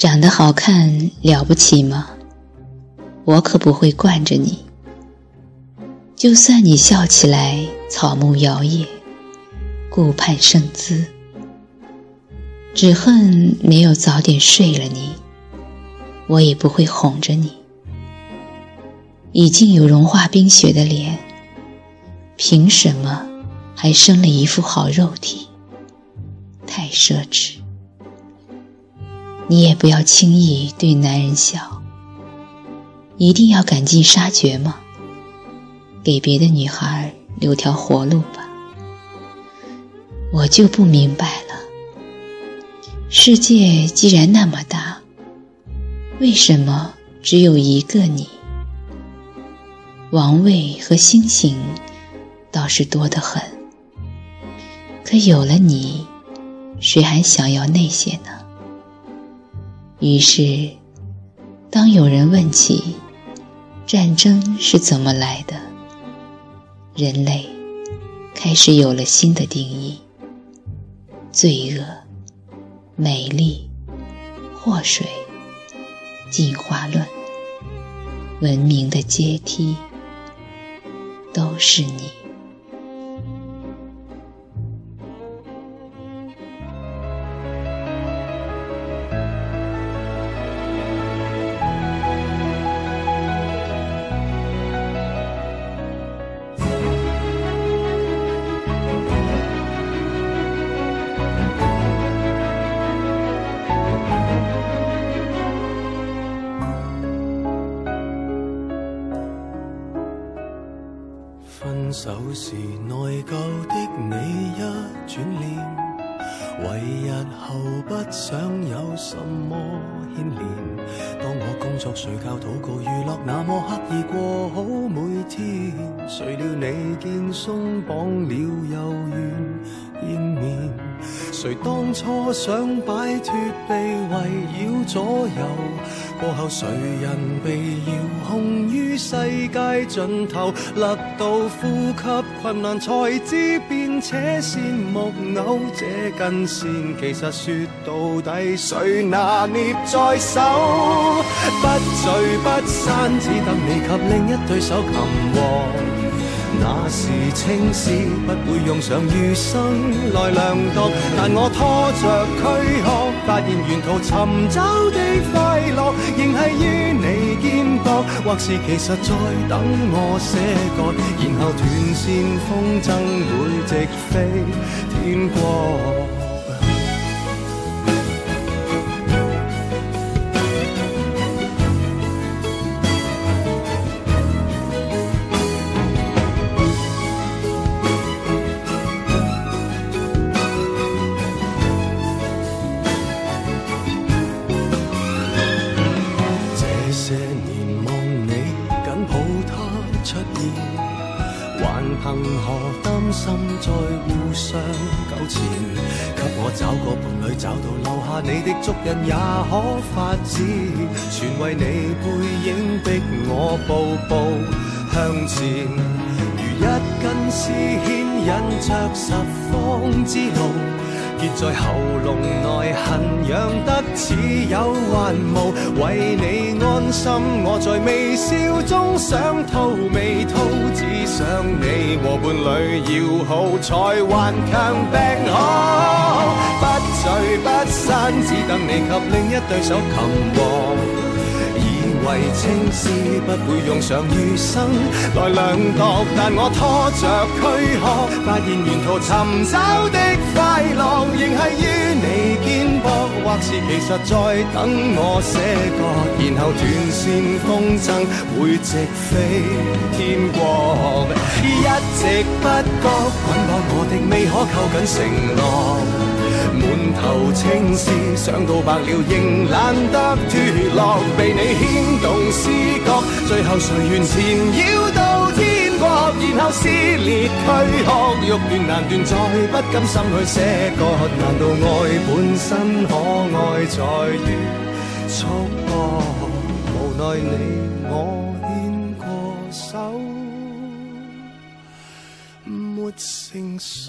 长得好看了不起吗？我可不会惯着你。就算你笑起来草木摇曳，顾盼生姿，只恨没有早点睡了你，我也不会哄着你。已经有融化冰雪的脸，凭什么还生了一副好肉体？太奢侈。你也不要轻易对男人笑，一定要赶尽杀绝吗？给别的女孩留条活路吧。我就不明白了，世界既然那么大，为什么只有一个你？王位和星星倒是多得很，可有了你，谁还想要那些呢？于是，当有人问起战争是怎么来的，人类开始有了新的定义：罪恶、美丽、祸水、进化论、文明的阶梯，都是你。分手时内疚的你一转脸，为日后不想有什么牵连。当我工作、睡觉、祷告、娱乐，那么刻意过好每天，谁料你见松绑了又愿见面。谁当初想摆脱被围绕左右？过后谁人被世界尽头，勒到呼吸困难，才知变且羡木偶这根线，其实说到底谁拿捏在手？不聚不散，只等你及另一对手擒获。那时青丝不会用上余生来量度，但我拖着躯壳，发现沿途寻找的快乐，仍系于你肩膊，或是其实在等我些个，然后断线风筝会直飞天凭何担心。再互相纠缠，给我找个伴侣，找到留下你的足印也可发展，全为你背影逼我步步向前，如一根丝牵引着十方之路。结在喉咙内，痕痒得似有还无。为你安心，我在微笑中想吐未吐，只想你和伴侣要好，才顽强病好。不聚不散，只等你及另一对手擒获。以为青丝不会用上余生来量度，但我拖着躯壳，发现沿途寻找的快乐，仍系要肩膊，或是其实在等我写歌，然后断线风筝会直飞天国，一直不觉捆绑我的未可扣紧承诺。满头青丝，想到白了仍懒得脱落，被你牵动思觉，最后谁愿缠绕到天，然后撕裂躯壳，欲断难断，再不甘心去舍割，难道爱本身可爱在于束缚？无奈你我牵过手，没成熟。